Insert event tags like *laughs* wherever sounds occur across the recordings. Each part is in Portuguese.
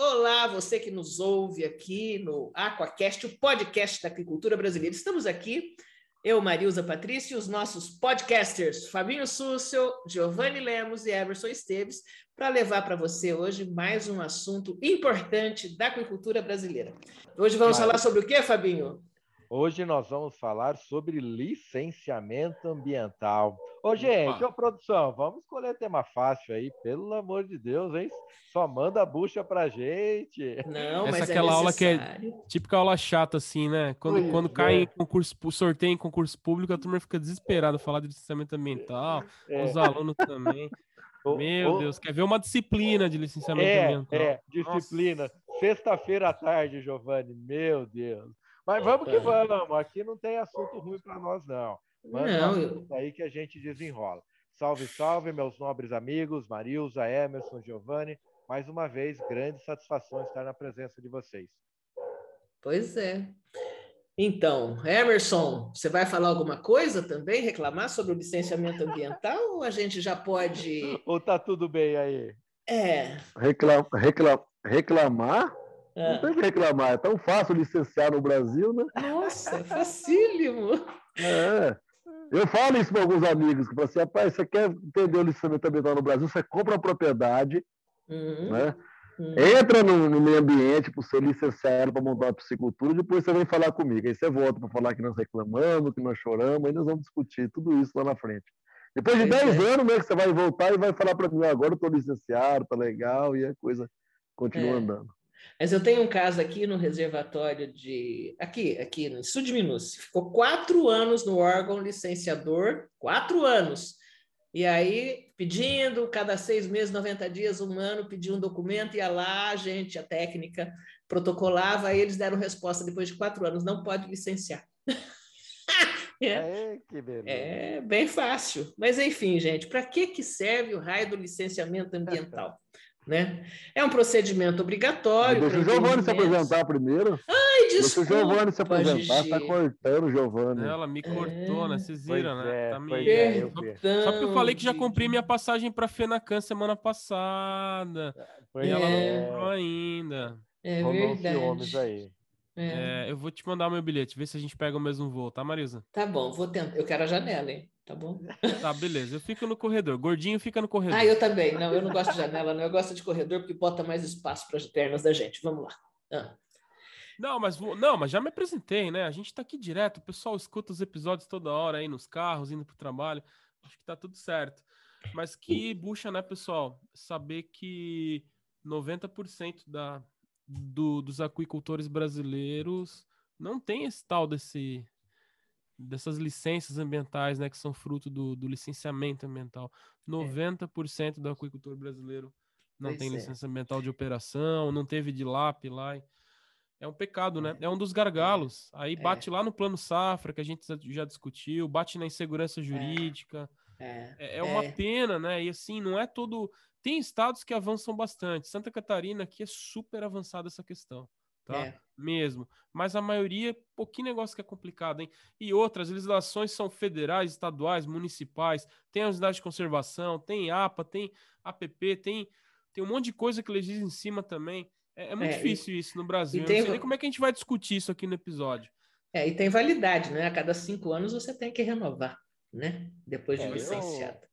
Olá, você que nos ouve aqui no Aquacast, o podcast da agricultura brasileira. Estamos aqui, eu, Marilza Patrícia, e os nossos podcasters, Fabinho Súcio, Giovanni Lemos e Everson Esteves, para levar para você hoje mais um assunto importante da agricultura brasileira. Hoje vamos falar sobre o que, Fabinho? Hoje nós vamos falar sobre licenciamento ambiental. Ô, gente, ô, produção, vamos escolher tema fácil aí, pelo amor de Deus, hein? Só manda a bucha pra gente. Não, Essa mas é aquela é aula que é típica aula chata, assim, né? Quando, quando cai é. em concurso, sorteio em concurso público, a turma fica desesperada falar de licenciamento ambiental, é. os alunos também. Meu Deus, quer ver uma disciplina de licenciamento é, ambiental? É, disciplina. Sexta-feira à tarde, Giovanni, meu Deus. Mas vamos que vamos. Aqui não tem assunto ruim para nós, não. Manda não, eu... aí que a gente desenrola. Salve, salve, meus nobres amigos, Marilza, Emerson, Giovanni. Mais uma vez, grande satisfação estar na presença de vocês. Pois é. Então, Emerson, você vai falar alguma coisa também, reclamar sobre o licenciamento ambiental ou a gente já pode. Ou tá tudo bem aí? É. Reclam, reclam, reclamar? É. Não tem que reclamar, é tão fácil licenciar no Brasil, né? Nossa, é facílimo. É. Eu falo isso para alguns amigos, que falam assim, rapaz, você quer entender o licenciamento ambiental no Brasil, você compra a propriedade, uhum. né? Uhum. Entra no, no, meio ambiente para ser licenciado para montar uma piscicultura, depois você vem falar comigo. Aí você volta para falar que nós reclamamos, que nós choramos, aí nós vamos discutir tudo isso lá na frente. Depois de 10 é. anos, né, que você vai voltar e vai falar para mim, agora eu estou licenciado, tá legal, e a coisa continua é. andando. Mas eu tenho um caso aqui no reservatório de. Aqui, aqui no Sul de Minas. Ficou quatro anos no órgão licenciador, quatro anos. E aí, pedindo, cada seis meses, 90 dias, um ano, pedia um documento, ia lá, a gente, a técnica, protocolava, aí eles deram resposta depois de quatro anos: não pode licenciar. *laughs* é, é, é bem fácil. Mas, enfim, gente, para que, que serve o raio do licenciamento ambiental? Né? É um procedimento obrigatório. Deixa o Giovanni se apresentar primeiro. Ai, desculpa. Deixa o Giovanni se apresentar, está cortando o Giovanni. Ela me cortou, é. né? Vocês viram, pois né? É, tá me... é, Só porque eu falei que já comprei minha passagem para Fenacan semana passada. Pois e ela não é. comprou ainda. É verdade. aí. É. É, eu vou te mandar o meu bilhete, ver se a gente pega o mesmo voo, tá, Marisa? Tá bom, vou tentar. Eu quero a janela, hein? Tá bom? Tá, *laughs* beleza. Eu fico no corredor. Gordinho fica no corredor. Ah, eu também. Não, eu não gosto de janela, não. Eu gosto de corredor porque bota mais espaço para as pernas da gente. Vamos lá. Ah. Não, mas não, mas já me apresentei, né? A gente tá aqui direto, o pessoal escuta os episódios toda hora aí nos carros, indo pro trabalho. Acho que tá tudo certo. Mas que bucha, né, pessoal? Saber que 90% da, do, dos aquicultores brasileiros não tem esse tal desse dessas licenças ambientais, né, que são fruto do, do licenciamento ambiental. 90% é. do aquicultor brasileiro não pois tem é. licença ambiental de operação, não teve de LAP lá. É um pecado, né? É, é um dos gargalos. Aí é. bate lá no plano safra, que a gente já discutiu, bate na insegurança jurídica. É, é, é uma pena, né? E assim, não é todo. Tem estados que avançam bastante. Santa Catarina aqui é super avançada essa questão tá? É. Mesmo. Mas a maioria, pouquinho negócio que é complicado, hein? E outras legislações são federais, estaduais, municipais, tem a unidade de conservação, tem APA, tem APP, tem, tem um monte de coisa que legisla em cima também. É, é muito é, difícil e, isso no Brasil. Tem... Eu não sei nem como é que a gente vai discutir isso aqui no episódio. É, e tem validade, né? A cada cinco anos você tem que renovar, né? Depois de é, licenciado. Eu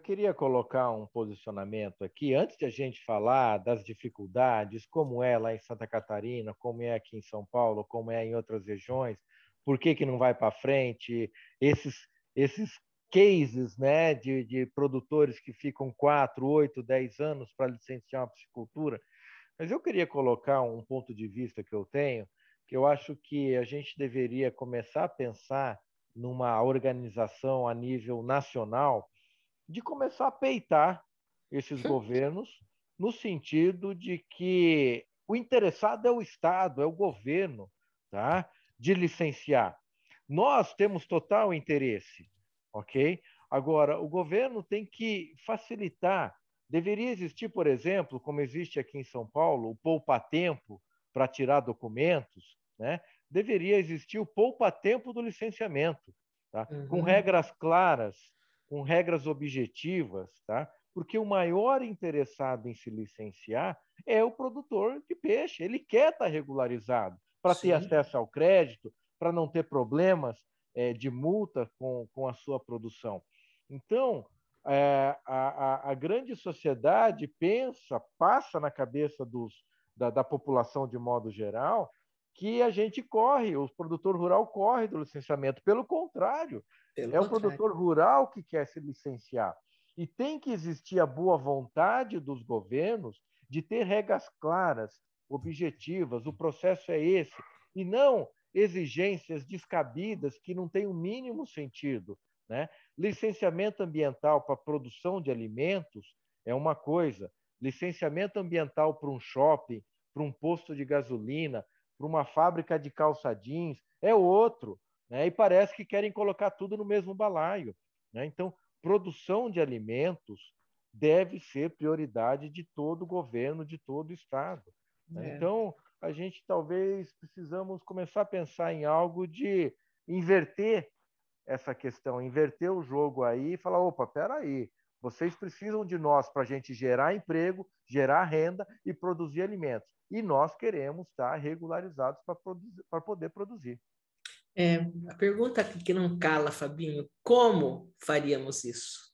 queria colocar um posicionamento aqui, antes de a gente falar das dificuldades, como é lá em Santa Catarina, como é aqui em São Paulo, como é em outras regiões, por que, que não vai para frente, esses, esses cases né, de, de produtores que ficam 4, 8, 10 anos para licenciar uma piscicultura. Mas eu queria colocar um ponto de vista que eu tenho, que eu acho que a gente deveria começar a pensar numa organização a nível nacional de começar a peitar esses governos no sentido de que o interessado é o Estado, é o governo, tá? De licenciar. Nós temos total interesse, ok? Agora, o governo tem que facilitar. Deveria existir, por exemplo, como existe aqui em São Paulo, o poupa-tempo para tirar documentos, né? Deveria existir o poupa-tempo do licenciamento, tá? Uhum. Com regras claras, com regras objetivas, tá? porque o maior interessado em se licenciar é o produtor de peixe. Ele quer estar regularizado para ter acesso ao crédito, para não ter problemas é, de multa com, com a sua produção. Então, é, a, a, a, grande sociedade pensa, passa na cabeça dos, da, da, população de modo geral, que a gente corre, o produtor rural corre do licenciamento. Pelo contrário, Pelo é contrário. o produtor rural que quer se licenciar. E tem que existir a boa vontade dos governos de ter regras claras, objetivas, o processo é esse, e não exigências descabidas que não têm o mínimo sentido. Né? Licenciamento ambiental para produção de alimentos é uma coisa, licenciamento ambiental para um shopping, para um posto de gasolina, para uma fábrica de calça jeans é outro. Né? E parece que querem colocar tudo no mesmo balaio. Né? Então, produção de alimentos deve ser prioridade de todo governo, de todo Estado. Né? É. Então, a gente talvez precisamos começar a pensar em algo de inverter essa questão, inverter o jogo aí e falar, opa, peraí, vocês precisam de nós para a gente gerar emprego, gerar renda e produzir alimentos. E nós queremos estar regularizados para poder produzir. É, a pergunta que não cala, Fabinho, como faríamos isso?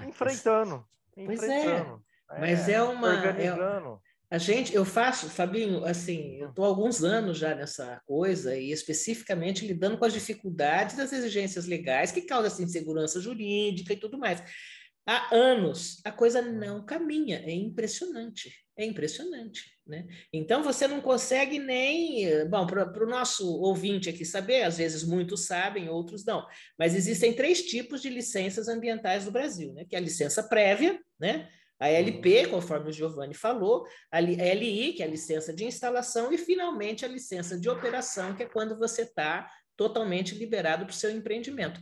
Enfrentando. Pois é, enfrentando. é. Mas é, é uma. Organizando. É, a gente, eu faço, Fabinho, assim, eu estou há alguns anos já nessa coisa e especificamente lidando com as dificuldades das exigências legais que causam essa insegurança jurídica e tudo mais. Há anos a coisa não caminha, é impressionante, é impressionante, né? Então você não consegue nem, bom, para o nosso ouvinte aqui saber, às vezes muitos sabem, outros não, mas existem três tipos de licenças ambientais no Brasil, né? Que é a licença prévia, né? A LP, uhum. conforme o Giovanni falou, a LI, que é a licença de instalação, e finalmente a licença de operação, que é quando você está totalmente liberado para o seu empreendimento.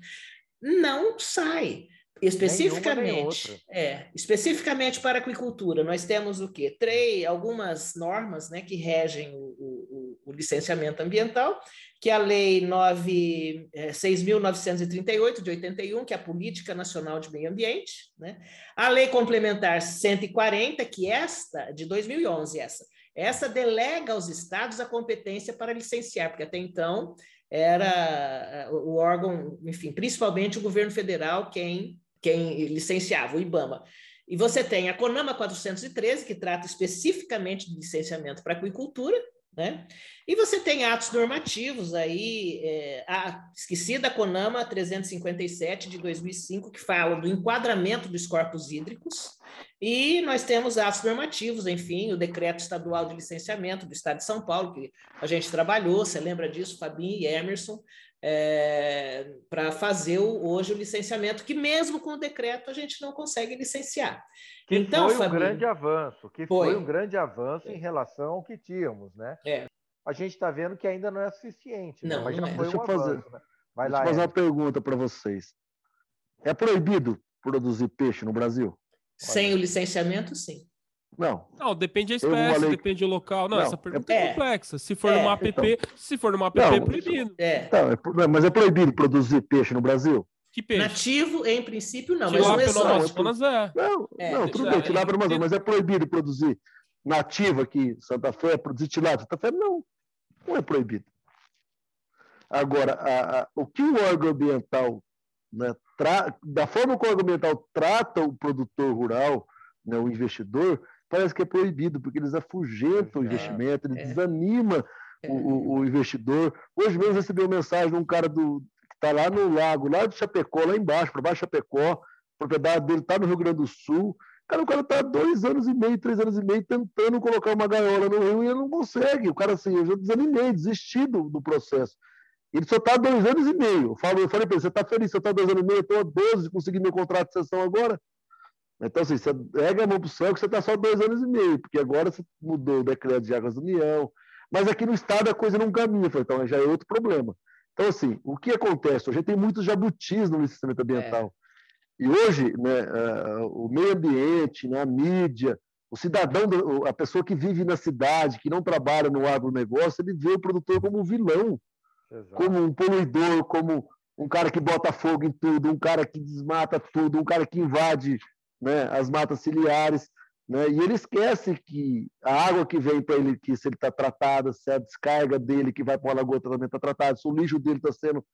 Não sai. Especificamente, é, especificamente para a aquicultura, nós temos o quê? Três, algumas normas né, que regem o, o, o licenciamento ambiental, que é a Lei 6.938 é, de 81, que é a Política Nacional de Meio Ambiente, né? a Lei Complementar 140, que esta, de 2011, essa, essa delega aos estados a competência para licenciar, porque até então era o órgão, enfim, principalmente o governo federal quem quem licenciava, o IBAMA. E você tem a CONAMA 413, que trata especificamente de licenciamento para aquicultura, né? E você tem atos normativos aí, é, a esquecida CONAMA 357 de 2005, que fala do enquadramento dos corpos hídricos, e nós temos atos normativos, enfim, o decreto estadual de licenciamento do Estado de São Paulo, que a gente trabalhou, você lembra disso, Fabinho e Emerson, é, para fazer o, hoje o licenciamento, que mesmo com o decreto a gente não consegue licenciar. Que então, foi um grande avanço, que foi. foi um grande avanço em relação ao que tínhamos, né? É. A gente está vendo que ainda não é suficiente, né? não, mas já é. foi Deixa um eu fazer, né? Vai lá, fazer uma pergunta para vocês. É proibido produzir peixe no Brasil? Sem o licenciamento, sim. Não. Não, depende da espécie, falei... depende do local. Não, não essa pergunta é, é complexa. Se for é, numa app, então... se for numa app, não, é proibido. É. Então, é, mas é proibido produzir peixe no Brasil? Que peixe? Nativo, em princípio, não. Tilápia mas no Amazonas é. Não, é, não tudo bem, tilápia no Amazonas, mas é proibido produzir nativo aqui Santa Fé, produzir tilápia Santa Fé? Não, não é proibido. Agora, a, a, o que o órgão ambiental, né, tra, da forma que o órgão ambiental trata o produtor rural, né, o investidor, parece que é proibido, porque eles afugentam o investimento, ele é. desanima é. O, o, investidor. Hoje mesmo recebi uma mensagem de um cara do, que está lá no lago, lá de Chapecó, lá embaixo, para baixo de Chapecó, propriedade dele está no Rio Grande do Sul. Cara, o cara está dois anos e meio, três anos e meio tentando colocar uma gaiola no rio e ele não consegue. O cara, assim, eu já desanimei, desisti do, do processo. Ele só está dois anos e meio. Eu, falo, eu falei para ele: você está feliz? Você está dois anos e meio? Eu estou a 12, consegui meu contrato de sessão agora. Então, assim, você pega a mão para o céu que você está só dois anos e meio, porque agora você mudou o decreto de águas da União, mas aqui no Estado a coisa não caminha, então já é outro problema. Então, assim, o que acontece? Hoje tem muitos jabutis no licenciamento ambiental. É. E hoje, né, o meio ambiente, né, a mídia, o cidadão, a pessoa que vive na cidade, que não trabalha no agronegócio, ele vê o produtor como um vilão, Exato. como um poluidor, como um cara que bota fogo em tudo, um cara que desmata tudo, um cara que invade né, as matas ciliares, né, e ele esquece que a água que vem para ele, que se ele está tratada, se a descarga dele que vai para o lagoa também está tratada, se o lixo dele está sendo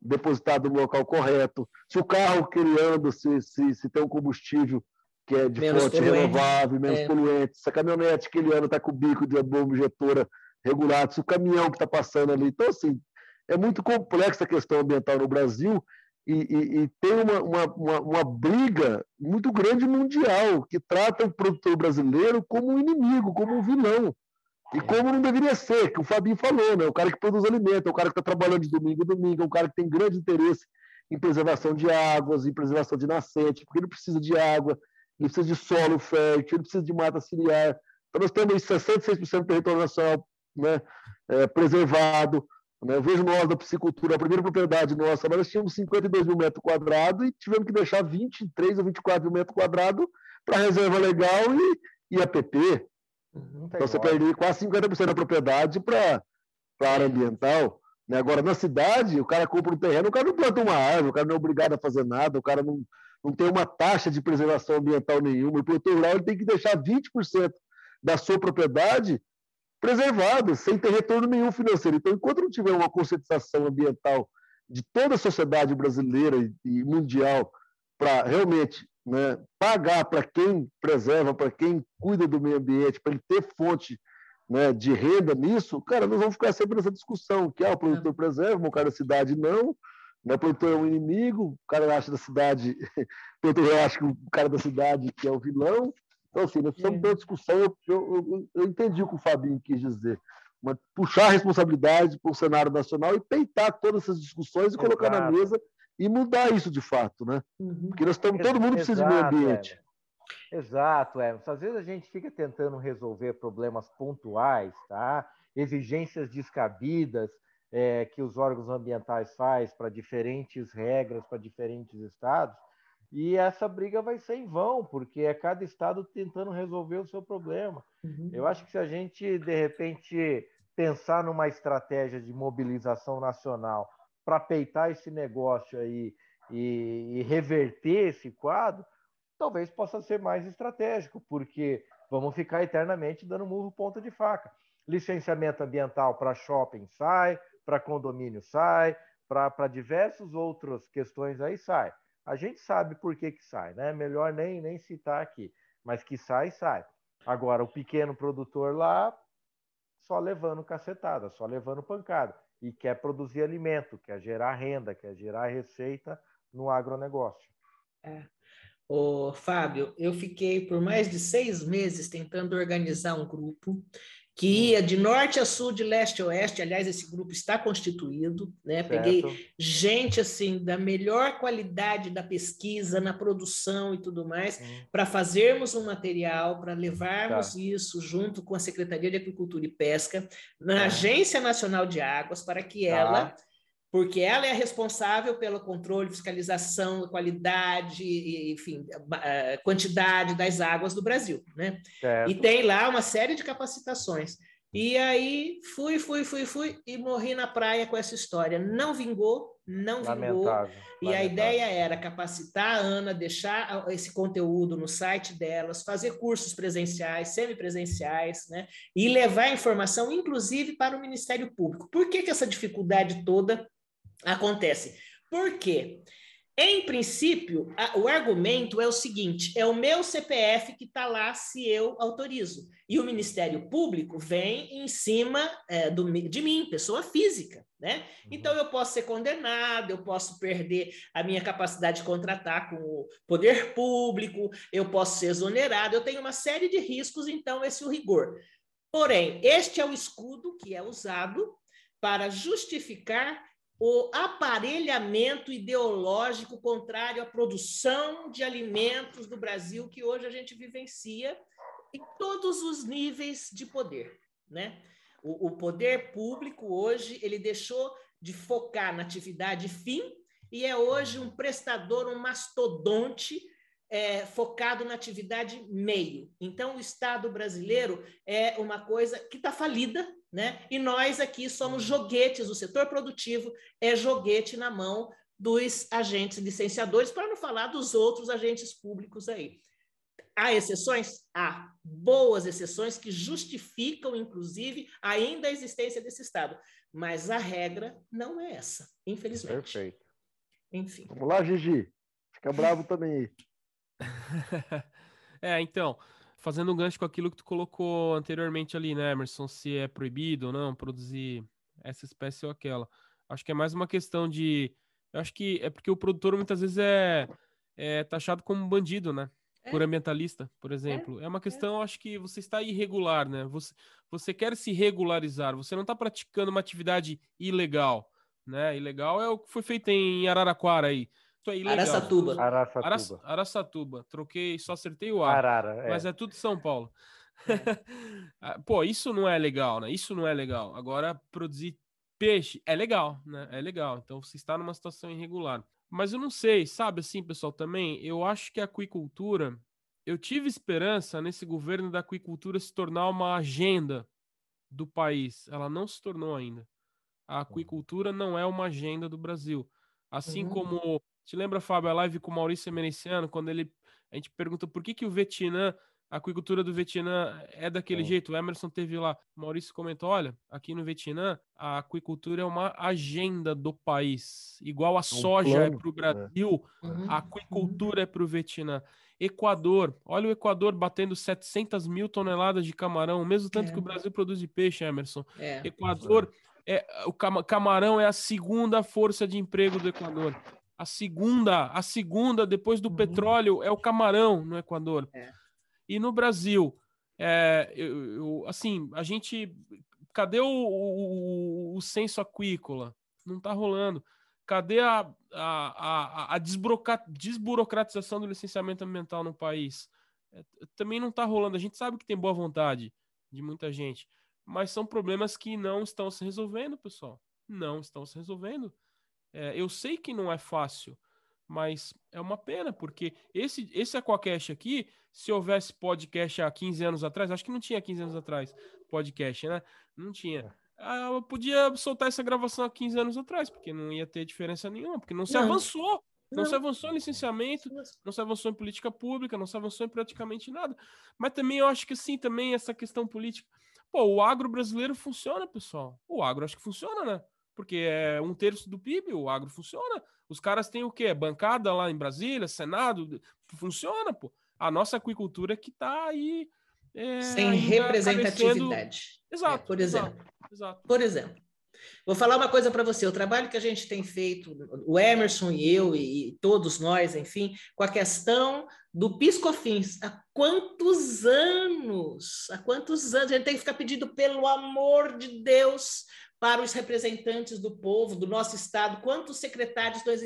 depositado no local correto, se o carro que ele anda, se, se, se tem um combustível que é de menos fonte poluente. renovável, menos é. poluente, se a caminhonete que ele anda está com o bico de bomba injetora regulado, se o caminhão que está passando ali. Então, assim, é muito complexa a questão ambiental no Brasil e, e, e tem uma, uma, uma, uma, briga muito grande mundial que trata o produtor brasileiro como um inimigo, como um vilão. E como não deveria ser, que o Fabinho falou, né? o cara que produz alimento, é o cara que está trabalhando de domingo a domingo, é um cara que tem grande interesse em preservação de águas, em preservação de nascente, porque ele precisa de água, ele precisa de solo fértil, ele precisa de mata ciliar. Então, nós temos 66% do território nacional né, é, preservado. Né? Eu vejo nós da piscicultura, a primeira propriedade nossa, nós tínhamos 52 mil metros quadrados e tivemos que deixar 23 ou 24 mil metros quadrados para reserva legal e, e APP. Uhum, então você perde quase 50% da propriedade para a área ambiental. Né? Agora, na cidade, o cara compra um terreno, o cara não planta uma árvore, o cara não é obrigado a fazer nada, o cara não, não tem uma taxa de preservação ambiental nenhuma. O produtor rural ele tem que deixar 20% da sua propriedade preservada, sem ter retorno nenhum financeiro. Então, enquanto não tiver uma conscientização ambiental de toda a sociedade brasileira e mundial para realmente né, pagar para quem preserva, para quem cuida do meio ambiente, para ele ter fonte né, de renda nisso, cara, nós vamos ficar sempre nessa discussão, que ah, o produtor preserva, o cara da cidade não, né, o produtor é um inimigo, o cara acha da cidade, *laughs* o produtor acha que o cara da cidade que é o vilão, então, assim, nós precisamos ter uma discussão. Eu, eu, eu, entendi o que o Fabinho quis dizer. Uma, puxar a responsabilidade para o cenário nacional e peitar todas essas discussões e colocar na mesa e mudar isso de fato, né? Uhum. Porque nós estamos, todo mundo precisa Exato, de meio ambiente. É. Exato, é. Às vezes a gente fica tentando resolver problemas pontuais, tá? Exigências descabidas é, que os órgãos ambientais fazem para diferentes regras, para diferentes estados, e essa briga vai ser em vão, porque é cada estado tentando resolver o seu problema. Uhum. Eu acho que se a gente, de repente, pensar numa estratégia de mobilização nacional para peitar esse negócio aí e, e reverter esse quadro, talvez possa ser mais estratégico, porque vamos ficar eternamente dando murro ponta de faca. Licenciamento ambiental para shopping sai, para condomínio sai, para diversas outras questões aí sai. A gente sabe por que, que sai, né? Melhor nem, nem citar aqui. Mas que sai, sai. Agora, o pequeno produtor lá, só levando cacetada, só levando pancada. E quer produzir alimento, quer gerar renda, quer gerar receita no agronegócio. É. Ô, Fábio, eu fiquei por mais de seis meses tentando organizar um grupo que ia de norte a sul, de leste a oeste. Aliás, esse grupo está constituído, né? Certo. Peguei gente assim da melhor qualidade da pesquisa, na produção e tudo mais, hum. para fazermos um material, para levarmos tá. isso junto com a Secretaria de Agricultura e Pesca na tá. Agência Nacional de Águas, para que tá. ela porque ela é responsável pelo controle, fiscalização, qualidade, enfim, quantidade das águas do Brasil, né? Certo. E tem lá uma série de capacitações. E aí fui, fui, fui, fui e morri na praia com essa história. Não vingou, não vingou. Lamentável, e lamentável. a ideia era capacitar a Ana, deixar esse conteúdo no site delas, fazer cursos presenciais, semipresenciais, né? E levar informação, inclusive, para o Ministério Público. Por que, que essa dificuldade toda acontece? Por quê? Em princípio, a, o argumento é o seguinte: é o meu CPF que está lá se eu autorizo. E o Ministério Público vem em cima é, do, de mim, pessoa física. Né? Uhum. Então, eu posso ser condenado, eu posso perder a minha capacidade de contratar com o poder público, eu posso ser exonerado, eu tenho uma série de riscos, então, esse é o rigor. Porém, este é o escudo que é usado para justificar o aparelhamento ideológico contrário à produção de alimentos do Brasil que hoje a gente vivencia em todos os níveis de poder, né? O, o poder público hoje ele deixou de focar na atividade fim e é hoje um prestador, um mastodonte é, focado na atividade meio. Então, o Estado brasileiro é uma coisa que está falida, né? E nós aqui somos uhum. joguetes, o setor produtivo é joguete na mão dos agentes licenciadores, para não falar dos outros agentes públicos aí. Há exceções? Há boas exceções que justificam, inclusive, ainda a existência desse Estado. Mas a regra não é essa, infelizmente. Perfeito. Enfim. Vamos lá, Gigi. Fica bravo também aí. *laughs* é, então, fazendo um gancho com aquilo que tu colocou anteriormente ali, né, Emerson, se é proibido ou não produzir essa espécie ou aquela. Acho que é mais uma questão de. Eu acho que é porque o produtor muitas vezes é, é taxado como bandido, né? É. Por ambientalista, por exemplo. É, é uma questão, é. acho que você está irregular, né? Você, você quer se regularizar, você não está praticando uma atividade ilegal, né? Ilegal é o que foi feito em Araraquara aí. É ilegal. Araçatuba. Araçatuba. Araçatuba. Troquei, só acertei o ar. Arara, é. Mas é tudo São Paulo. É. *laughs* Ah, pô, isso não é legal, né? Isso não é legal. Agora, produzir peixe é legal, né? É legal. Então, você está numa situação irregular. Mas eu não sei, sabe assim, pessoal, também, eu acho que a aquicultura, eu tive esperança nesse governo da aquicultura se tornar uma agenda do país. Ela não se tornou ainda. A aquicultura não é uma agenda do Brasil. Assim uhum. como, te lembra, Fábio, a live com o Maurício Emerenciano, quando ele a gente pergunta por que, que o Vietnã a aquicultura do Vietnã é daquele é. jeito. O Emerson teve lá. O Maurício comentou: olha, aqui no Vietnã, a aquicultura é uma agenda do país. Igual a é soja é para o Brasil, é. a aquicultura é para o Vietnã. Equador, olha o Equador batendo 700 mil toneladas de camarão, o mesmo tanto é. que o Brasil produz de peixe, Emerson. É. Equador, é, o camarão é a segunda força de emprego do Equador. A segunda, a segunda depois do uhum. petróleo é o camarão no Equador. É. E no Brasil, é, eu, eu, assim, a gente. Cadê o, o, o censo aquícola? Não está rolando. Cadê a, a, a, a desburocratização do licenciamento ambiental no país? É, também não está rolando. A gente sabe que tem boa vontade de muita gente, mas são problemas que não estão se resolvendo, pessoal. Não estão se resolvendo. É, eu sei que não é fácil, mas é uma pena, porque esse, esse Aquacast aqui, se houvesse podcast há 15 anos atrás, acho que não tinha 15 anos atrás podcast, né? Não tinha. É. Ah, eu podia soltar essa gravação há 15 anos atrás, porque não ia ter diferença nenhuma, porque não se não. avançou. Não, não, se avançou em licenciamento, não se avançou em política pública, não se avançou em praticamente nada. Mas também eu acho que sim, também essa questão política. Pô, o agro brasileiro funciona, pessoal. O agro acho que funciona, né? Porque é um terço do PIB, o agro funciona. Os caras têm o quê? Bancada lá em Brasília, Senado, funciona, pô. A nossa aquicultura que está aí. É, Sem representatividade. Exato. É, por exemplo. Exato, exato. Por exemplo. Vou falar uma coisa para você: o trabalho que a gente tem feito, o Emerson e eu, e todos nós, enfim, com a questão do Piscofins. Há quantos anos? Há quantos anos? A gente tem que ficar pedindo, pelo amor de Deus, para os representantes do povo, do nosso Estado, quantos secretários nós.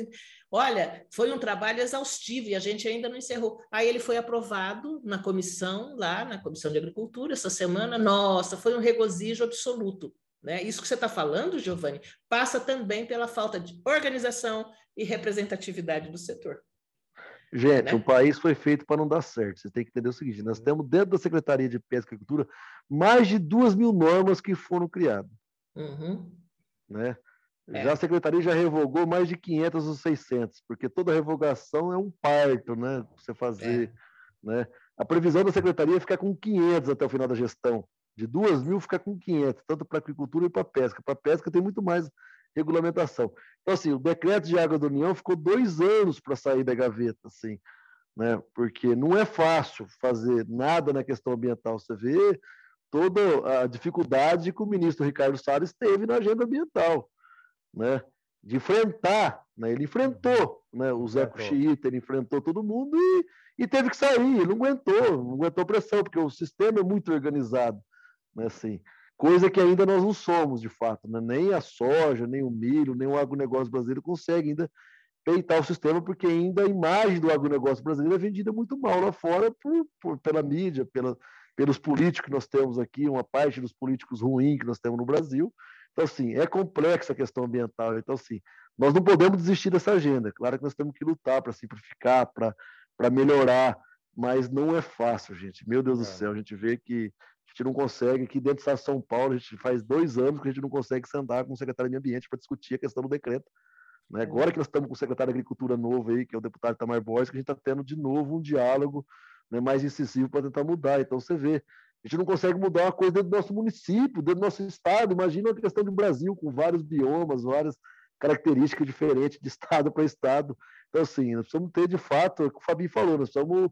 Olha, foi um trabalho exaustivo e a gente ainda não encerrou. Aí ele foi aprovado na comissão, lá na Comissão de Agricultura, essa semana. Nossa, foi um regozijo absoluto. Né? Isso que você está falando, Giovanni, passa também pela falta de organização e representatividade do setor. Gente, né? o país foi feito para não dar certo. Você tem que entender o seguinte: nós temos dentro da Secretaria de Pesca e Agricultura mais de duas mil normas que foram criadas. Uhum. Né? É. Já a secretaria já revogou mais de 500 ou 600, porque toda revogação é um parto, né? Você fazer, é. né? A previsão da secretaria é ficar com 500 até o final da gestão. De 2 mil ficar com 500, tanto para agricultura e para pesca. Para pesca tem muito mais regulamentação. Então, assim, o decreto de água da União ficou dois anos para sair da gaveta, assim, né? Porque não é fácil fazer nada na questão ambiental. Você vê toda a dificuldade que o ministro Ricardo Salles teve na agenda ambiental, né? de enfrentar, né? ele enfrentou né? o Zé Xiita, ele enfrentou todo mundo e, e teve que sair, ele não aguentou, não aguentou pressão, porque o sistema é muito organizado, né? assim, coisa que ainda nós não somos, de fato, né? nem a soja, nem o milho, nem o agronegócio brasileiro consegue ainda peitar o sistema, porque ainda a imagem do agronegócio brasileiro é vendida muito mal lá fora por, por pela mídia, pela, pelos políticos que nós temos aqui, uma parte dos políticos ruins que nós temos no Brasil. Então, assim, é complexa a questão ambiental. Então, assim, nós não podemos desistir dessa agenda. Claro que nós temos que lutar para simplificar, para melhorar, mas não é fácil, gente. Meu Deus é. do céu, a gente vê que a gente não consegue, aqui dentro de São Paulo, a gente faz dois anos que a gente não consegue sentar com o secretário de Ambiente para discutir a questão do decreto. Né? Agora que nós estamos com o secretário de Agricultura novo aí, que é o deputado Tamar Borges, que a gente está tendo de novo um diálogo né, mais incisivo para tentar mudar. Então você vê, a gente não consegue mudar uma coisa dentro do nosso município, dentro do nosso estado. Imagina a questão do Brasil, com vários biomas, várias características diferentes de estado para estado. Então, assim, nós precisamos ter, de fato, é o que o Fabinho falou, nós precisamos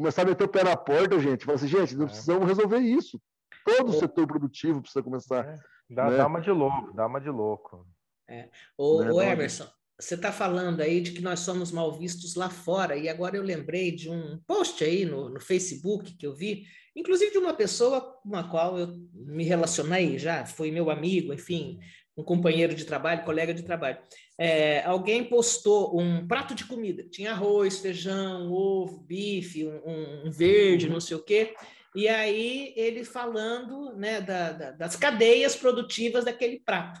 começar a meter o pé na porta, gente. Falar assim, gente, nós é. precisamos resolver isso. Todo o setor produtivo precisa começar. É. Dá, né? dá, uma de louco, dá uma de louco. É. O, né? o Emerson, você está falando aí de que nós somos mal vistos lá fora, e agora eu lembrei de um post aí no, no Facebook que eu vi, inclusive de uma pessoa com a qual eu me relacionei já, foi meu amigo, enfim, um companheiro de trabalho, colega de trabalho. É, alguém postou um prato de comida, tinha arroz, feijão, ovo, bife, um, um verde, não sei o quê, e aí ele falando né, da, da, das cadeias produtivas daquele prato.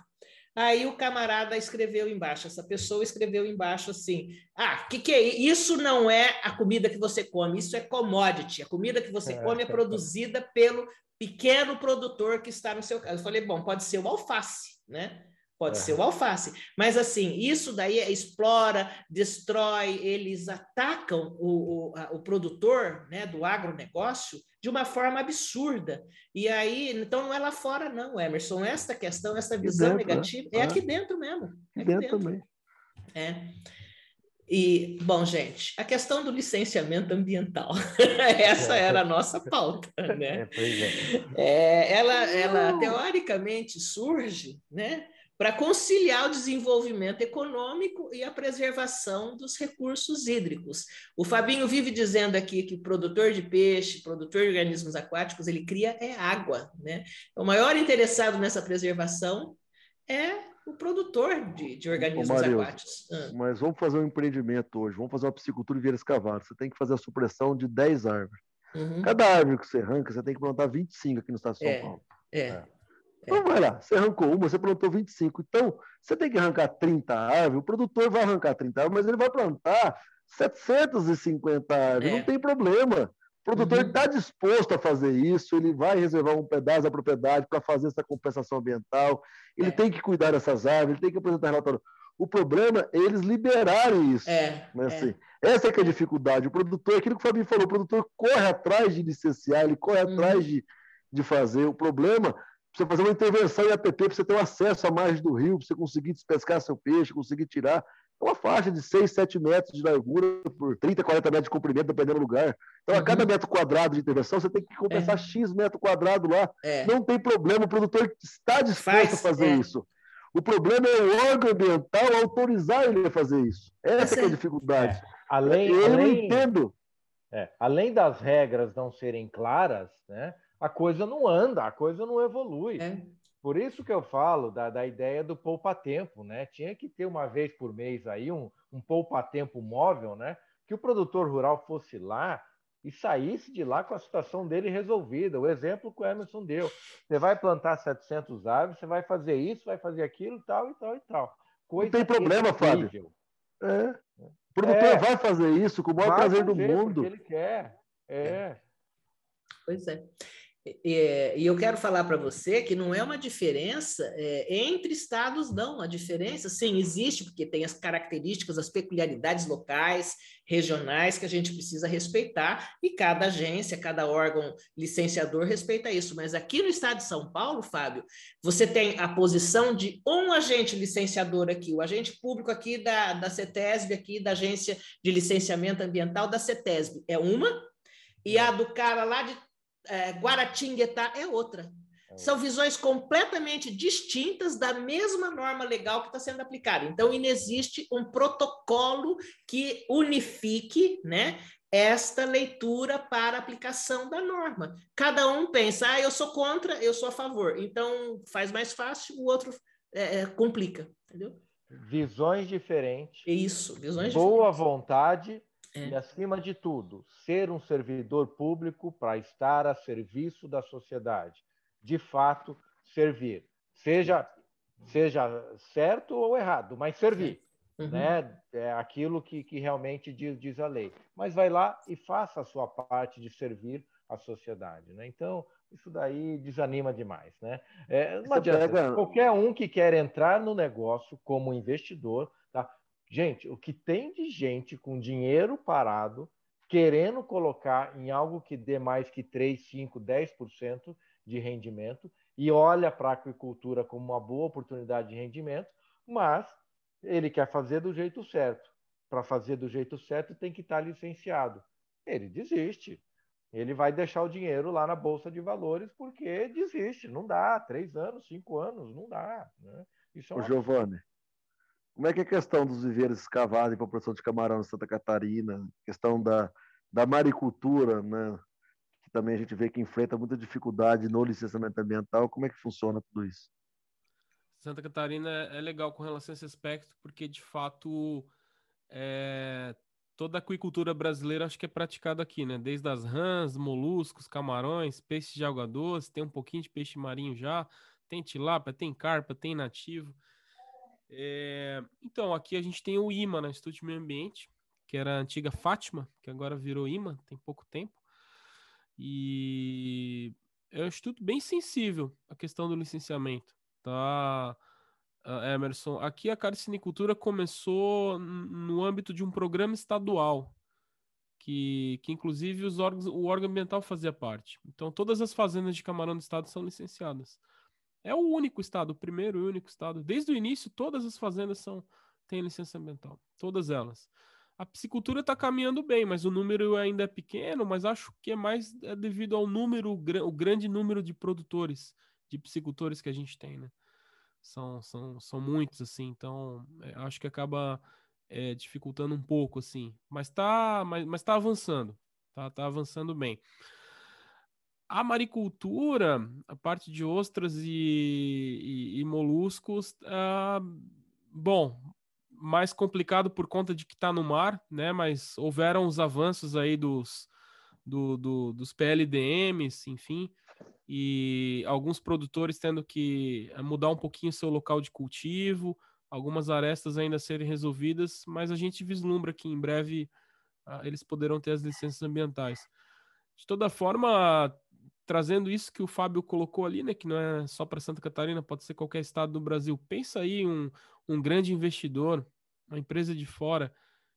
Aí o camarada escreveu embaixo, essa pessoa escreveu embaixo assim: Ah, que que é isso? Não é a comida que você come, isso é commodity. A comida que você é, come é produzida pelo pequeno produtor que está no seu caso. Eu falei: Bom, pode ser o alface, né? Pode é. ser o alface. Mas, assim, isso daí é, explora, destrói, eles atacam o, o, a, o produtor né, do agronegócio de uma forma absurda. E aí, então, não é lá fora, não, Emerson. Esta questão, essa visão dentro, né? negativa, né? é aqui dentro mesmo. É aqui dentro, dentro também. É. E, bom, gente, a questão do licenciamento ambiental, *laughs* essa era a nossa pauta, né? É, é. é, ela, ela teoricamente surge, né? para conciliar o desenvolvimento econômico e a preservação dos recursos hídricos. O Fabinho vive dizendo aqui que produtor de peixe, produtor de organismos aquáticos, ele cria é água, né? O maior interessado nessa preservação é o produtor de, de organismos aquáticos. Ah. Mas vamos fazer um empreendimento hoje, vamos fazer uma piscicultura e vieiras cavadas. Você tem que fazer a supressão de 10 árvores. Uhum. Cada árvore que você arranca, você tem que plantar 25 aqui no estado de São é, Paulo. É. é. Então vai lá, você arrancou uma, você plantou 25. Então, você tem que arrancar 30 árvores, o produtor vai arrancar 30 árvores, mas ele vai plantar 750 árvores, é. não tem problema. O produtor está uhum. disposto a fazer isso, ele vai reservar um pedaço da propriedade para fazer essa compensação ambiental, ele é. tem que cuidar dessas árvores, ele tem que apresentar relatório. O problema é eles liberarem isso. É, né, assim. Essa é que é a dificuldade. O produtor, aquilo que o Fabinho falou, o produtor corre atrás de licenciar, ele corre uhum. atrás de, de fazer. O problema você fazer uma intervenção em APP para você ter um acesso à margem do rio, para você conseguir despescar seu peixe, conseguir tirar. É uma faixa de 6, 7 metros de largura por 30, 40 metros de comprimento, dependendo do lugar. Então, a cada uhum. metro quadrado de intervenção, você tem que compensar é. X metro quadrado lá. É. Não tem problema, o produtor está disposto Faz, a fazer é. isso. O problema é o órgão ambiental autorizar ele a fazer isso. Essa é a dificuldade. É. Além, Eu além, não entendo. É, além das regras não serem claras, né? a coisa não anda, a coisa não evolui. É. Por isso que eu falo da, da ideia do poupa-tempo, né? Tinha que ter uma vez por mês aí um, um poupa-tempo móvel, né? Que o produtor rural fosse lá e saísse de lá com a situação dele resolvida. O exemplo que o Emerson deu. Você vai plantar 700 árvores, você vai fazer isso, vai fazer aquilo, tal e tal e tal. Coisa não tem problema, Fábio. É. O produtor é. vai fazer isso com o maior prazer do mundo. ele quer. É. Pois é. E, eu quero falar para você que não é uma diferença é, entre estados, não. A diferença, sim, existe, porque tem as características, as peculiaridades locais, regionais, que a gente precisa respeitar, e cada agência, cada órgão licenciador respeita isso. Mas aqui no estado de São Paulo, Fábio, você tem a posição de um agente licenciador aqui, o agente público aqui da, da CETESB, aqui da Agência de Licenciamento Ambiental da CETESB, é uma, e a do cara lá de é, Guaratinguetá é outra. É São visões completamente distintas da mesma norma legal que está sendo aplicada. Então, inexiste um protocolo que unifique né, esta leitura para aplicação da norma. Cada um pensa, ah, eu sou contra, eu sou a favor. Então, faz mais fácil, o outro é, é complica, entendeu? Visões diferentes. Isso, visões Boa diferentes. vontade é. E, acima de tudo, ser um servidor público para estar a serviço da sociedade. De fato, servir. Seja, seja certo ou errado, mas servir. Uhum. Né? É aquilo que, que realmente diz, diz a lei. Mas vai lá e faça a sua parte de servir a sociedade. Né? Então, isso daí desanima demais. Né? É, não adianta. Pega... Qualquer um que quer entrar no negócio como investidor Gente, o que tem de gente com dinheiro parado querendo colocar em algo que dê mais que 3, 5, 10% de rendimento e olha para a aquicultura como uma boa oportunidade de rendimento, mas ele quer fazer do jeito certo. Para fazer do jeito certo, tem que estar licenciado. Ele desiste. Ele vai deixar o dinheiro lá na Bolsa de Valores porque desiste. Não dá. Três anos, cinco anos, não dá. Né? Isso é uma... Ô, Giovanni, como é que é a questão dos viveiros escavados para produção de camarão em Santa Catarina? Questão da, da maricultura, né? que também a gente vê que enfrenta muita dificuldade no licenciamento ambiental. Como é que funciona tudo isso? Santa Catarina é legal com relação a esse aspecto, porque de fato é, toda a aquicultura brasileira acho que é praticada aqui, né? Desde as rãs, moluscos, camarões, peixes de água doce, tem um pouquinho de peixe marinho já, tem tilápia, tem carpa, tem nativo. É, então, aqui a gente tem o IMA, né? Instituto de Meio Ambiente, que era a antiga Fátima, que agora virou IMA, tem pouco tempo. E é um instituto bem sensível à questão do licenciamento, tá? Emerson, aqui a carcinicultura começou no âmbito de um programa estadual, que, que inclusive os órgãos, o órgão ambiental fazia parte. Então, todas as fazendas de camarão do estado são licenciadas. É o único estado, o primeiro e único estado. Desde o início, todas as fazendas são têm licença ambiental, todas elas. A piscicultura está caminhando bem, mas o número ainda é pequeno, mas acho que é mais é devido ao número, o grande número de produtores, de piscicultores que a gente tem, né? São, são, são muitos, assim, então é, acho que acaba é, dificultando um pouco, assim. Mas está mas, mas tá avançando, tá, tá avançando bem. A maricultura, a parte de ostras e, e, e moluscos, ah, bom, mais complicado por conta de que está no mar, né? Mas houveram os avanços aí dos, do, do, dos PLDMs, enfim, e alguns produtores tendo que eh, mudar um pouquinho seu local de cultivo, algumas arestas ainda serem resolvidas, mas a gente vislumbra que em breve ah, eles poderão ter as licenças ambientais. De toda forma, trazendo isso que o Fábio colocou ali, né, que não é só para Santa Catarina, pode ser qualquer estado do Brasil. Pensa aí um, um grande investidor, uma empresa de fora,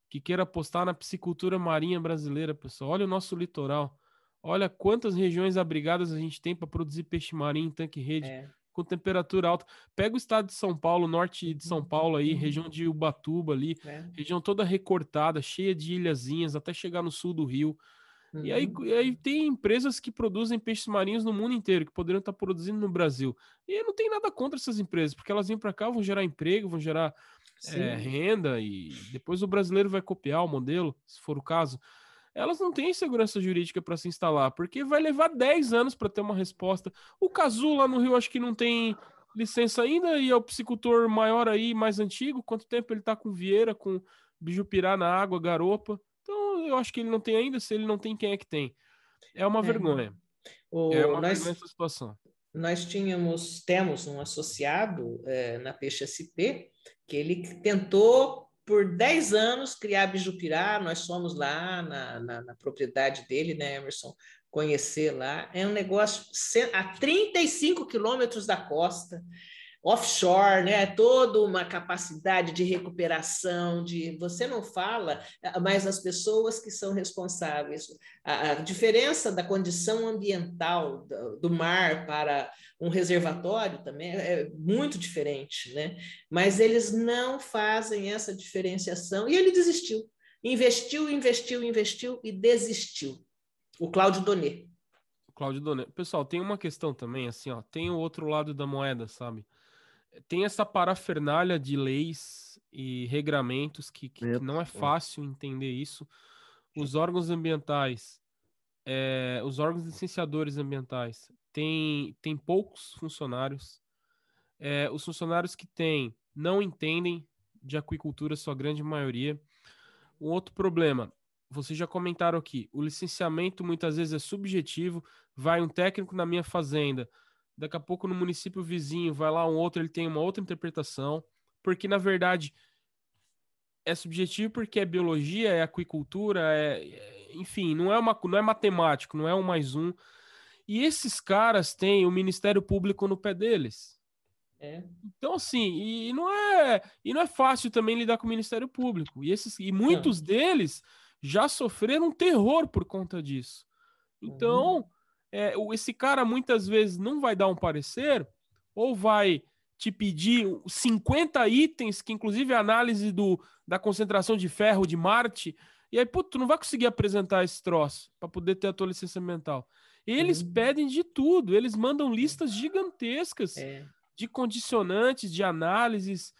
que queira apostar na piscicultura marinha brasileira, pessoal. Olha o nosso litoral. Olha quantas regiões abrigadas a gente tem para produzir peixe marinho em tanque rede. É. Com temperatura alta. Pega o estado de São Paulo, norte de São uhum. Paulo aí, uhum. região de Ubatuba ali, é. região toda recortada, cheia de ilhazinhas, até chegar no sul do Rio. Uhum. E, aí, uhum. e aí tem empresas que produzem peixes marinhos no mundo inteiro, que poderiam estar produzindo no Brasil. E não tem nada contra essas empresas, porque elas vêm para cá, vão gerar emprego, vão gerar é, renda, e depois o brasileiro vai copiar o modelo, se for o caso. Elas não têm segurança jurídica para se instalar, porque vai levar 10 anos para ter uma resposta. O Cazu lá no Rio acho que não tem licença ainda, e é o psicultor maior aí, mais antigo. Quanto tempo ele está com Vieira, com Bijupirá na água, garopa? Então, eu acho que ele não tem ainda. Se ele não tem, quem é que tem? É uma é. vergonha. O, é uma nós, vergonha essa situação. Nós tínhamos, temos um associado é, na Peixe SP, que ele tentou por 10 anos criar Bijupirá, nós fomos lá na, na, na, propriedade dele, né, Emerson, conhecer lá. É um negócio a 35 quilômetros da costa offshore, né? Toda uma capacidade de recuperação, de você não fala, mas as pessoas que são responsáveis. A, diferença da condição ambiental do, mar para um reservatório também é muito diferente, né? Mas eles não fazem essa diferenciação e ele desistiu. Investiu, investiu, investiu e desistiu. O Cláudio Donet. Cláudio Donet. Pessoal, tem uma questão também, assim, ó, tem o outro lado da moeda, sabe? Tem essa parafernália de leis e regramentos que, que, que não é fácil entender isso. Os órgãos ambientais, é, os órgãos licenciadores ambientais têm, têm poucos funcionários. É, os funcionários que têm não entendem de aquicultura, sua grande maioria. Um outro problema, vocês já comentaram aqui, o licenciamento muitas vezes é subjetivo. Vai um técnico na minha fazenda, daqui a pouco no município vizinho vai lá um outro, ele tem uma outra interpretação, porque na verdade é subjetivo porque é biologia, é aquicultura, é, é, enfim, não é uma não é matemático, não é um mais um. E esses caras têm o Ministério Público no pé deles. É. Então assim, e não é e não é fácil também lidar com o Ministério Público. E esses e muitos não. deles já sofreram um terror por conta disso. Então, uhum. É, esse cara muitas vezes não vai dar um parecer, ou vai te pedir 50 itens, que inclusive a análise do, da concentração de ferro de Marte, e aí, puto, tu não vai conseguir apresentar esse troço para poder ter a tua licença ambiental. Eles uhum. pedem de tudo, eles mandam listas gigantescas é. de condicionantes, de análises,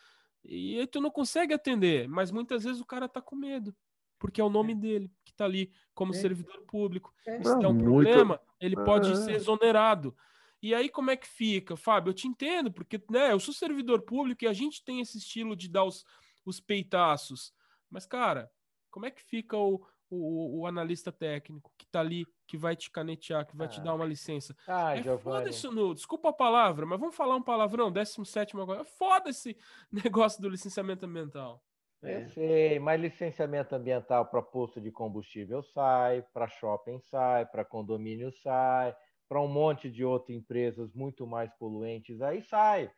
e aí tu não consegue atender, mas muitas vezes o cara tá com medo, porque é o nome é. dele que tá ali como é. servidor público. É. Se der um muito... problema, ele pode é. ser exonerado. E aí, como é que fica? Fábio, eu te entendo, porque né, eu sou servidor público e a gente tem esse estilo de dar os, os peitaços. Mas, cara, como é que fica o, o, o analista técnico que tá ali, que vai te canetear, que vai ah. te dar uma licença? Ah, é foda isso no. Desculpa a palavra, mas vamos falar um palavrão, 17 agora. É foda esse *laughs* negócio do licenciamento ambiental. É. Eu sei, mas licenciamento ambiental para posto de combustível sai, para shopping sai, para condomínio sai, para um monte de outras empresas muito mais poluentes, aí sai.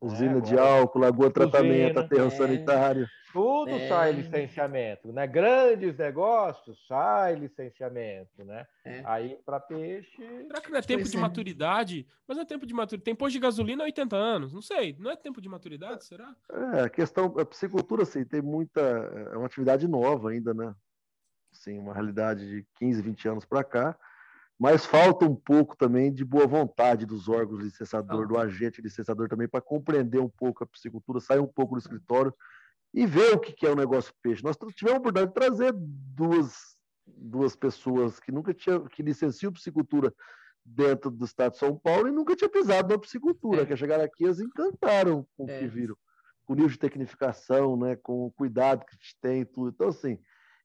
Usina é, de álcool, lagoa tratamento, aterro é, sanitário. Tudo é. sai licenciamento, né? Grandes negócios sai licenciamento, né? É. Aí para peixe. Será que não é tempo de é. maturidade? Mas não é tempo de maturidade. Tem posto de gasolina há 80 anos, não sei. Não é tempo de maturidade, será? É, a questão, a piscicultura, assim, tem muita. É uma atividade nova ainda, né? Assim, uma realidade de 15, 20 anos para cá mas falta um pouco também de boa vontade dos órgãos licenciador, do agente licenciador também, para compreender um pouco a piscicultura, sair um pouco do escritório e ver o que é o negócio peixe. Nós tivemos a oportunidade de trazer duas, duas pessoas que nunca tinham, que licenciam piscicultura dentro do estado de São Paulo e nunca tinha pisado na piscicultura, é. que chegaram aqui eles encantaram com o é. que viram, com o nível de tecnificação, né, com o cuidado que a gente tem tudo. Então, assim,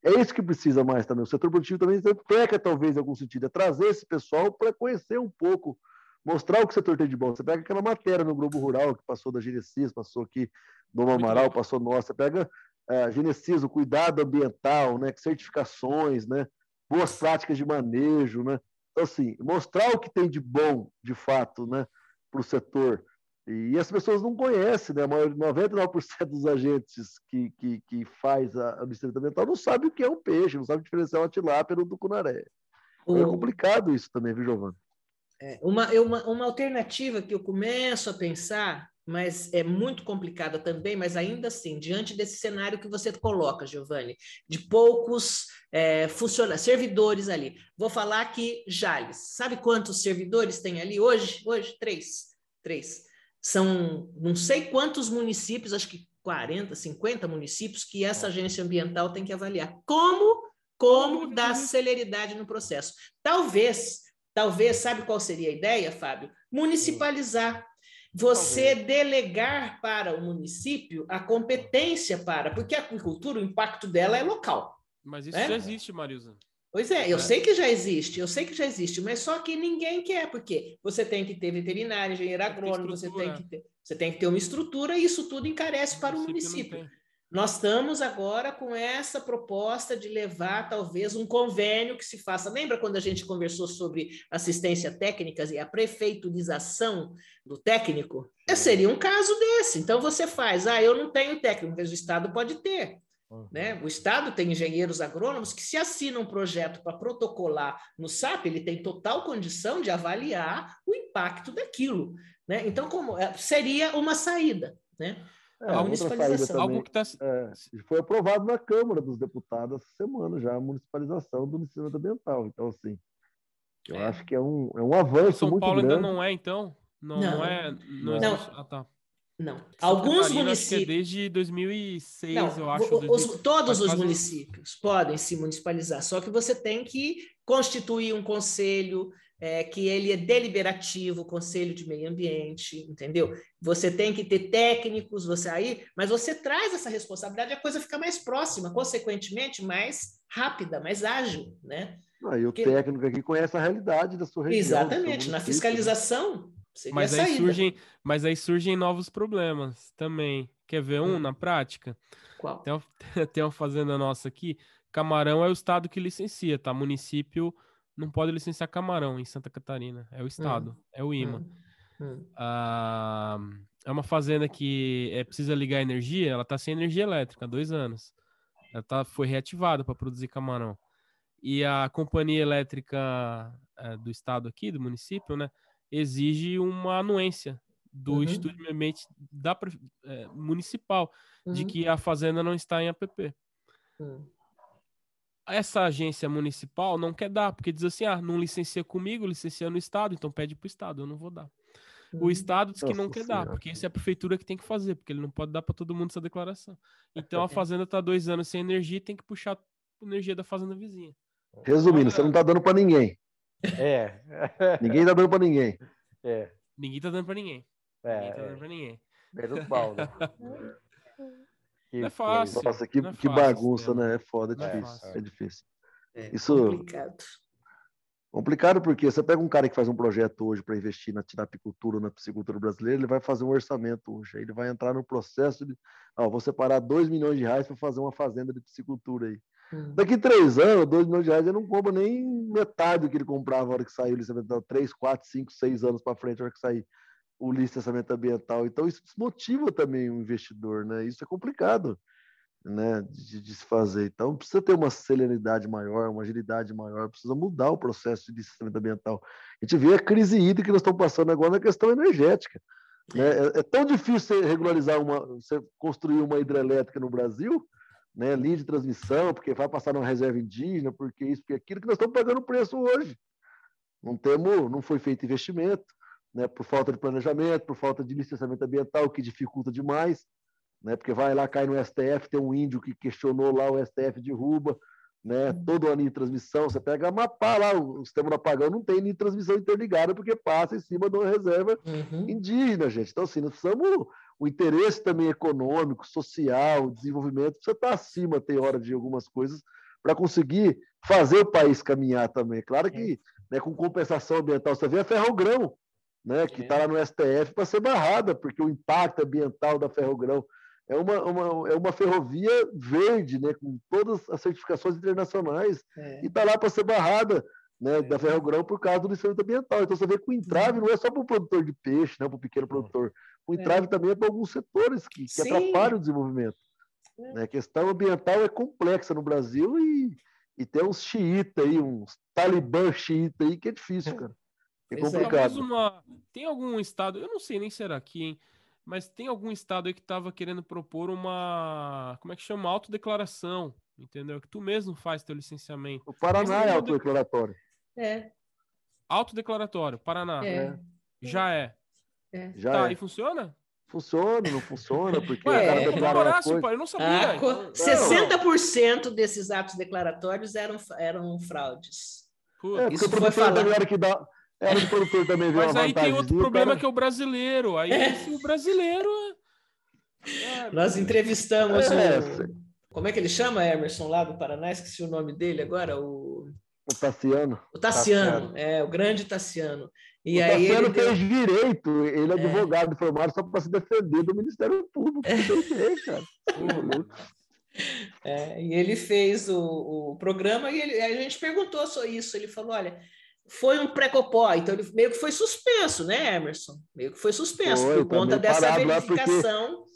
é isso que precisa mais também. O setor produtivo também peca, talvez, em algum sentido, é trazer esse pessoal para conhecer um pouco, mostrar o que o setor tem de bom. Você pega aquela matéria no Globo Rural que passou da Genesis, passou aqui do Amaral, passou nossa. Você pega a uh, Genesis, o cuidado ambiental, né, certificações, né, boas práticas de manejo, né. Então, assim, mostrar o que tem de bom, de fato, né, para o setor e as pessoas não conhecem, né? 99% dos agentes que, que, que faz a, a licenciamento ambiental não sabe o que é um peixe, não sabe diferenciar uma tilápia do tucunaré. O... É complicado isso também, viu, Giovanni? É, uma, uma, uma alternativa que eu começo a pensar, mas é muito complicada também, mas ainda assim, diante desse cenário que você coloca, Giovanni, de poucos é, funcionários, servidores ali. Vou falar aqui Jales. Sabe quantos servidores tem ali hoje? Hoje, três. Três. São não sei quantos municípios, acho que 40, 50 municípios, que essa agência ambiental tem que avaliar. Como, como dar celeridade no processo? Talvez, talvez, sabe qual seria a ideia, Fábio? Municipalizar. Você delegar para o município a competência para, porque a agricultura, o impacto dela é local. Mas isso né? já existe, Marisa. Pois é, eu é. sei que já existe, eu sei que já existe, mas só que ninguém quer, porque você tem que ter veterinário, engenheiro agrônomo, você tem que ter, você tem que ter uma estrutura e isso tudo encarece para o município. Nós estamos agora com essa proposta de levar talvez um convênio que se faça. Lembra quando a gente conversou sobre assistência técnica e a prefeiturização do técnico? É, seria um caso desse. Então você faz, ah, eu não tenho técnico, mas o Estado pode ter. Né? O Estado tem engenheiros agrônomos que, se assinam um projeto para protocolar no SAP, ele tem total condição de avaliar o impacto daquilo. Né? Então, como é, seria uma saída. Né? É, a municipalização. Algo que tá... é, foi aprovado na Câmara dos Deputados essa semana já a municipalização do licenciamento ambiental. Então, assim, eu é. acho que é um, é um avanço São muito Paulo grande. ainda não é, então? Não, não, não é. Não. não. Ah, tá. Não. Santa Alguns Catarina, é municípios. É desde 2006, não, eu acho. Os, todos os municípios podem se municipalizar, só que você tem que constituir um conselho é, que ele é deliberativo, conselho de meio ambiente, entendeu? Você tem que ter técnicos, você aí, mas você traz essa responsabilidade, a coisa fica mais próxima, consequentemente mais rápida, mais ágil, né? Ah, e o Porque... técnico aqui conhece a realidade da sua região. Exatamente, na né? fiscalização Seria mas aí surgem, mas aí surgem novos problemas também. Quer ver um hum. na prática? Qual? Tem uma, *laughs* tem uma fazenda nossa aqui. Camarão é o estado que licencia, tá? Município não pode licenciar camarão em Santa Catarina. É o estado, hum. é o IMA. Hum. hum. Ah, é uma fazenda que é, precisa ligar energia, ela tá sem energia elétrica há dois anos. Ela tá, foi reativada para produzir camarão. E a companhia elétrica é, do estado aqui, do município, né, exige uma anuência do uhum. De Ambiente da, é, municipal uhum. de que a fazenda não está em APP. Uhum. Essa agência municipal não quer dar, porque diz assim: ah, não licencia comigo, licencia no estado, então pede para o estado, eu não vou dar. O hum. Estado diz que não quer dar, porque isso é a prefeitura que tem que fazer, porque ele não pode dar para todo mundo essa declaração. Então a *laughs* fazenda está dois anos sem energia e tem que puxar energia da fazenda vizinha. Resumindo, você não está dando para ninguém. É. *laughs* ninguém está dando para ninguém. É. Ninguém está dando para ninguém. É. Ninguém está dando para ninguém. Menos Paulo. *laughs* não é fácil. Nossa, que, é que bagunça, né? É foda, é difícil. É, é difícil. É isso... complicado. Complicado porque você pega um cara que faz um projeto hoje para investir na, na apicultura ou na piscicultura brasileira, ele vai fazer um orçamento hoje, aí ele vai entrar no processo de, ó, vou separar 2 milhões de reais para fazer uma fazenda de piscicultura aí. Hum. Daqui três anos, 2 milhões de reais, ele não compra nem metade do que ele comprava na hora que saiu o licenciamento, 3, 4, 5, 6 anos para frente, na hora que sair o licenciamento ambiental. Então, isso desmotiva também o investidor, né? Isso é complicado né, de, de, se fazer. Então, precisa ter uma celeridade maior, uma agilidade maior, precisa mudar o processo de licenciamento ambiental. A gente vê a crise hídrica que nós estamos passando agora na questão energética. Né? É, é, tão difícil regularizar uma, você construir uma hidrelétrica no Brasil, né, linha de transmissão, porque vai passar numa reserva indígena, porque isso, porque aquilo que nós estamos pagando preço hoje. Não temos, não foi feito investimento, né, por falta de planejamento, por falta de licenciamento ambiental, que dificulta demais né? Porque vai lá, cai no STF, tem um índio que questionou lá, o STF derruba, né? Uhum. Todo ano de transmissão, você pega a Amapá lá, o sistema do apagão não tem nem transmissão interligada, porque passa em cima de uma reserva uhum. indígena, gente. Então, assim, nós precisamos. O interesse também econômico, social, desenvolvimento, precisa estar acima, tem hora de algumas coisas, para conseguir fazer o país caminhar também. Claro que né, com compensação ambiental, você vê a Ferrogrão, né, que está lá no STF para ser barrada, porque o impacto ambiental da Ferrogrão é uma, uma, é uma ferrovia verde, né, com todas as certificações internacionais, é. e está lá para ser barrada né, é. da Ferrogrão por causa do licenciamento ambiental. Então você vê que o entrave não é só para o produtor de peixe, né, para o pequeno produtor, o é. entrave é. também é para alguns setores que, que atrapalham o desenvolvimento. É. Né? A questão ambiental é complexa no Brasil e, e tem uns xiita aí, uns talibã xiita aí, que é difícil, cara. É complicado. Uma... Tem algum estado, eu não sei nem será aqui, hein? Mas tem algum estado aí que estava querendo propor uma. Como é que chama? Autodeclaração. Entendeu? Que tu mesmo faz teu licenciamento. O Paraná é autodeclaratório. É. Autodeclaratório, Paraná. É. Já é. É. Já tá, é. e funciona? Funciona, não funciona, porque Ué, o cara declara coisa... pai, eu não sabia. Ah, então... 60% desses atos declaratórios eram, eram fraudes. É, Isso foi falado. que dá, era o produtor também viu Mas aí tem outro problema cara... que é o brasileiro. Aí é. o brasileiro. É... *laughs* Nós entrevistamos é. o. Como é que ele chama, Emerson, lá do Paraná? Esqueci o nome dele agora. O, o Tassiano. O Tassiano, Tassiano. é, o grande Tassiano. E o aí Tassiano ele fez deu... direito, ele é, é. advogado formado só para se defender do Ministério Público. É. cara. *laughs* É, e ele fez o, o programa e ele, a gente perguntou só isso. Ele falou: olha, foi um pré-copó, então ele meio que foi suspenso, né, Emerson? Meio que foi suspenso foi, por tá conta dessa verificação porque...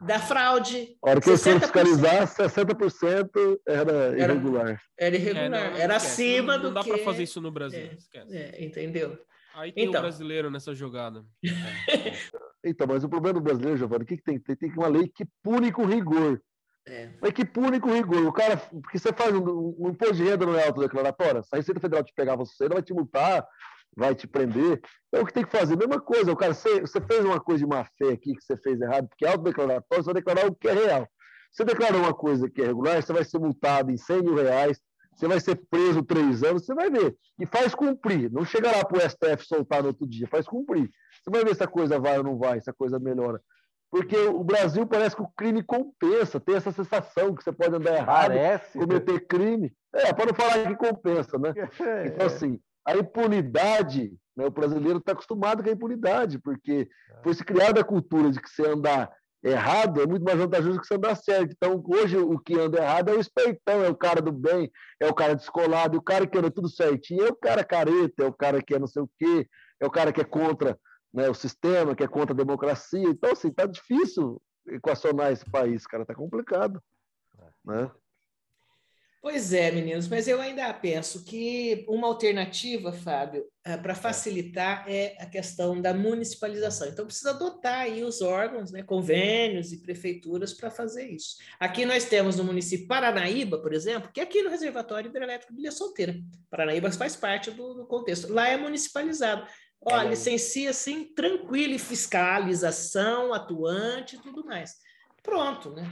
da fraude. A hora que 60%... eu fiscalizar, 60% era irregular. Era, irregular, é, não, era acima não, do não dá que... para fazer isso no Brasil, é, é, entendeu? Aí tem então... um brasileiro nessa jogada. então, mas o problema do brasileiro, Giovanni, o que, que tem? Tem, tem uma lei que pune com rigor. É. Mas que pune com rigor. O cara, porque você faz um, um imposto de renda não é autodeclaratória, se a Receita Federal te pegar você, ela vai te multar, vai te prender. Então o que tem que fazer? Mesma coisa, o cara, você, você fez uma coisa de má fé aqui que você fez errado, porque é autodeclaratório, você vai declarar o que é real. Você declarou uma coisa que é regular, você vai ser multado em 100 mil reais, você vai ser preso três anos, você vai ver. E faz cumprir. Não chega lá para o STF soltar no outro dia, faz cumprir. Você vai ver se a coisa vai ou não vai, se a coisa melhora. Porque o Brasil parece que o crime compensa, tem essa sensação que você pode andar errado, parece. cometer crime. É, para não falar que compensa, né? *laughs* É. Então, assim, a impunidade, né, o brasileiro está acostumado com a impunidade, porque é. foi se criada a cultura de que você andar errado é muito mais vantajoso que você andar certo. Então, hoje, o que anda errado é o espertão, é o cara do bem, é o cara descolado, e o cara que anda tudo certinho é o cara careta, é o cara que é não sei o quê, é o cara que é contra né, o sistema, que é contra a democracia. Então, assim, tá difícil equacionar esse país, cara, tá complicado. Né? Pois é, meninos, mas eu ainda penso que uma alternativa, Fábio, eh, para é. facilitar é a questão da municipalização. Então, precisa adotar aí os órgãos, né, convênios e prefeituras para fazer isso. Aqui nós temos no município Paranaíba, por exemplo, que é aqui no Reservatório Hidrelétrico de Ilha Solteira. Paranaíba faz parte do, do contexto. Lá é municipalizado. Ó, é. licencia assim, tranquilo, e fiscalização atuante e tudo mais. Pronto, né?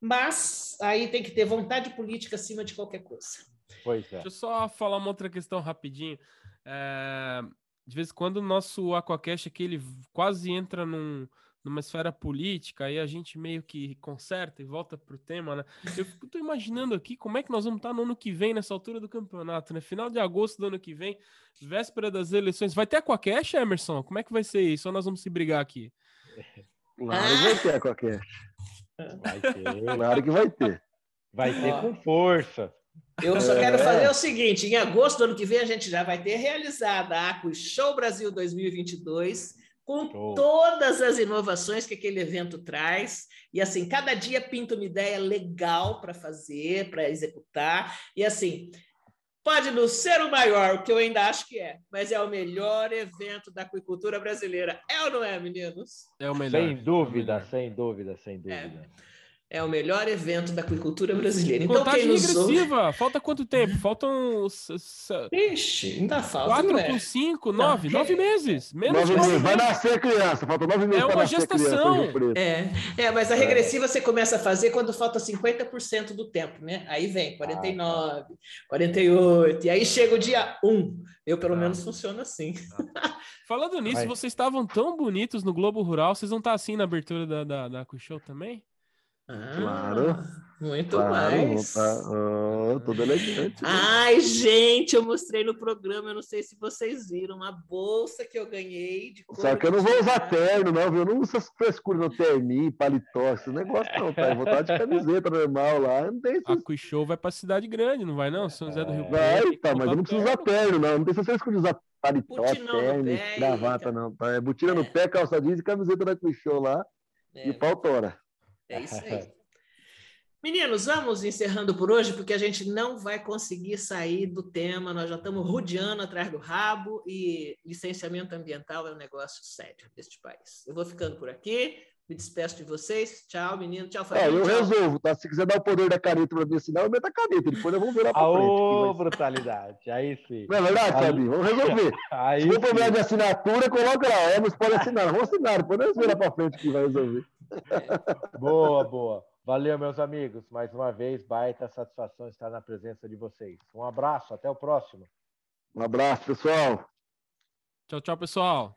mas aí tem que ter vontade política acima de qualquer coisa. Pois é. Deixa eu só falar uma outra questão rapidinho. É, de vez em quando o nosso Aquacast aqui, ele quase entra num, numa esfera política, aí a gente meio que conserta e volta pro tema, né? Eu fico, tô imaginando aqui como é que nós vamos estar no ano que vem, nessa altura do campeonato, né? Final de agosto do ano que vem, véspera das eleições. Vai ter Aquacast, Emerson? Como é que vai ser isso? Ou nós vamos se brigar aqui? Claro, ah! vai ter Aquacast. Vai ter. Claro que vai ter. Vai ter com força. Eu só quero fazer o seguinte: em agosto do ano que vem, a gente já vai ter realizado a Aco Show Brasil 2022, com Show. todas as inovações que aquele evento traz. E assim, cada dia pinta uma ideia legal para fazer, para executar. E assim, pode não ser o maior, o que eu ainda acho que é, mas é o melhor evento da aquicultura brasileira. É ou não é, meninos? É o melhor. Sem dúvida, é melhor. sem dúvida, sem dúvida. É. É o melhor evento da aquicultura brasileira. Então, Contagem quem nos regressiva. Ouve... Falta quanto tempo? Faltam. Ixi, ainda falta. 4 com 5, 9. 9 meses. Menos nove meses. Vai nascer criança. Falta 9 meses. É uma gestação. É. é, mas a regressiva é. você começa a fazer quando falta 50% do tempo, né? Aí vem 49, ah, 48. E aí chega o dia 1. Eu, pelo ah. menos, funciona assim. Ah. *laughs* Falando nisso, Vai. vocês estavam tão bonitos no Globo Rural. Vocês vão estar assim na abertura da, da, da Show também? Ah, claro. Muito claro, mais. Tá, oh, tudo elegante. Né? Ai, gente, eu mostrei no programa, eu não sei se vocês viram, uma bolsa que eu ganhei. De Só que eu não vou usar terno, não, viu? Eu não uso essas frescuras no terninho, paletó, esse negócio não, tá? Eu vou estar de *laughs* camiseta normal lá, não tem A Quiz Show vai pra cidade grande, não vai não? São José do Rio Vai, tá, mas eu não preciso usar terno, não. Não tem essa frescura de usar paletó, terno, gravata, não. Tá? É botina é. no pé, calça jeans e camiseta da Show lá é. e pau tora. É isso aí. *laughs* Meninos, vamos encerrando por hoje, porque a gente não vai conseguir sair do tema, nós já estamos rodeando atrás do rabo e licenciamento ambiental é um negócio sério deste país. Eu vou ficando por aqui, me despeço de vocês. Tchau, menino. Tchau, família. É, eu tchau. resolvo, tá? Se quiser dar o poder da caneta para mim assinar, eu meto a caneta. Depois eu vou virar para frente. Ô, brutalidade. Aí sim. Não é verdade, Fabinho? Vamos resolver. *laughs* Aí Se for problema de assinatura, coloca lá. Vamos pode assinar. Vamos assinar. Depois nós virar para frente que vai resolver. Boa, boa. Valeu, meus amigos. Mais uma vez, baita satisfação estar na presença de vocês. Um abraço, até o próximo. Um abraço, pessoal. Tchau, tchau, pessoal.